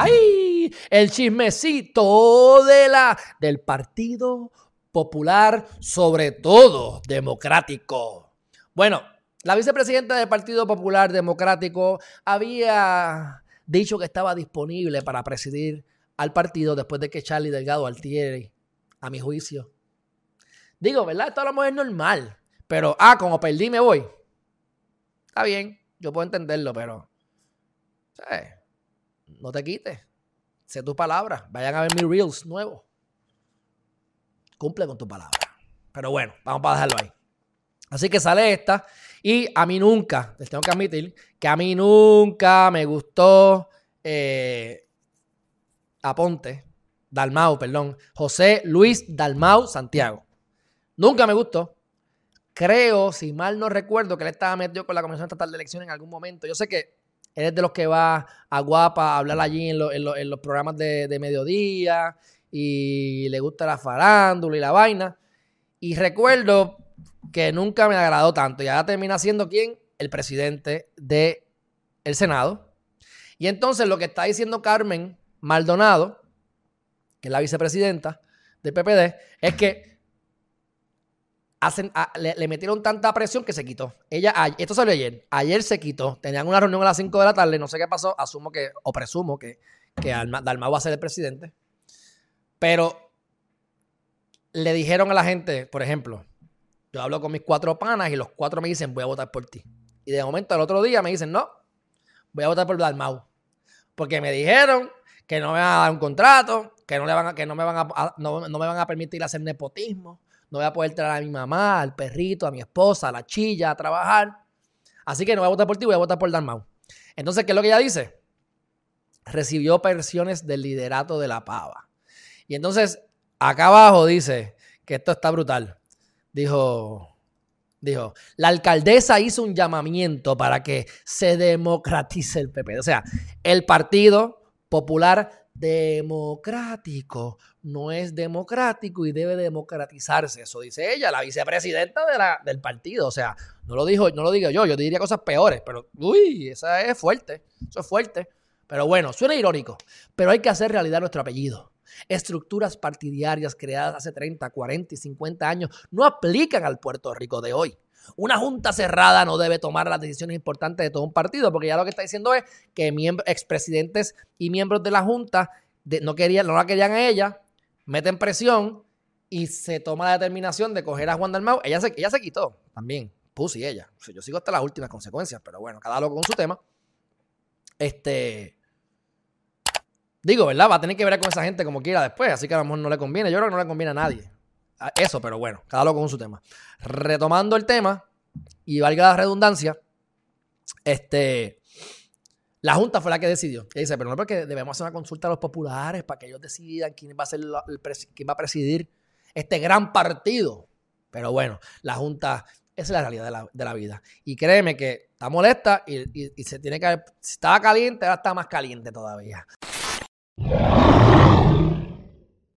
¡Ay! El chismecito de la, del Partido Popular, sobre todo democrático. Bueno, la vicepresidenta del Partido Popular Democrático había dicho que estaba disponible para presidir al partido después de que Charlie Delgado Altieri, a mi juicio. Digo, ¿verdad? Esto a lo mejor es normal. Pero, ah, como perdí, me voy. Está bien, yo puedo entenderlo, pero. No te quites. Sé tu palabra. Vayan a ver mis reels nuevos. Cumple con tu palabra. Pero bueno, vamos a dejarlo ahí. Así que sale esta. Y a mí nunca, les tengo que admitir, que a mí nunca me gustó eh, Aponte, Dalmau, perdón, José Luis Dalmau Santiago. Nunca me gustó. Creo, si mal no recuerdo, que él estaba metido con la Comisión Estatal de Elecciones en algún momento. Yo sé que él es de los que va a Guapa a hablar allí en, los programas de, de mediodía y le gusta la farándula y la vaina. Y recuerdo que nunca me agradó tanto. Y ahora termina siendo quién? El presidente del el Senado. Y entonces lo que está diciendo Carmen Maldonado, que es la vicepresidenta del PPD, es que hacen, le, metieron tanta presión que se quitó. Ella, esto salió ayer, ayer se quitó. Tenían una reunión a las 5 de la tarde, no sé qué pasó, asumo que, o presumo que, que Dalmau va a ser el presidente. Pero le dijeron a la gente, por ejemplo, yo hablo con mis cuatro panas y los cuatro me dicen, voy a votar por ti. Y de momento al otro día me dicen, no, voy a votar por Dalmau. Porque me dijeron que no me van a dar un contrato, que no, le van a, que no, me, van a, no, me van a permitir hacer nepotismo, no voy a poder traer a mi mamá, al perrito, a mi esposa, a la chilla a trabajar. Así que no voy a votar por ti, voy a votar por Dalmau. Entonces, ¿qué es lo que ella dice? Recibió presiones del liderato de la pava. Y entonces, acá abajo dice que esto está brutal dijo, dijo, la alcaldesa hizo un llamamiento para que se democratice el PP. O sea, el Partido Popular Democrático no es democrático y debe democratizarse. Eso dice ella, la vicepresidenta de la, del partido. O sea, no lo, dijo, no lo digo yo, yo diría cosas peores, pero uy, esa es fuerte, eso es fuerte. Pero bueno, suena irónico, pero hay que hacer realidad nuestro apellido. Estructuras partidarias creadas hace 30, 40 y 50 años no aplican al Puerto Rico de hoy. Una junta cerrada no debe tomar las decisiones importantes de todo un partido, porque ya lo que está diciendo es que expresidentes y miembros de la junta no, querían, no la querían a ella, meten presión y se toma la determinación de coger a Juan Dalmau. Ella se, ella se quitó también, Pussy ella. yo sigo hasta las últimas consecuencias, pero bueno, cada loco con su tema. Este, Digo, ¿verdad? Va a tener que ver con esa gente como quiera después, así que a lo mejor no le conviene. Yo creo que no le conviene a nadie. Eso, pero bueno, cada loco con su tema. Retomando el tema, y valga la redundancia, este, la Junta fue la que decidió. Y dice, pero no porque debemos hacer una consulta a los populares para que ellos decidan quién va a ser quién va a presidir este gran partido. Pero bueno, la Junta esa es la realidad de la, vida. Y créeme que está molesta y, se tiene que. Si estaba caliente, ahora está más caliente todavía.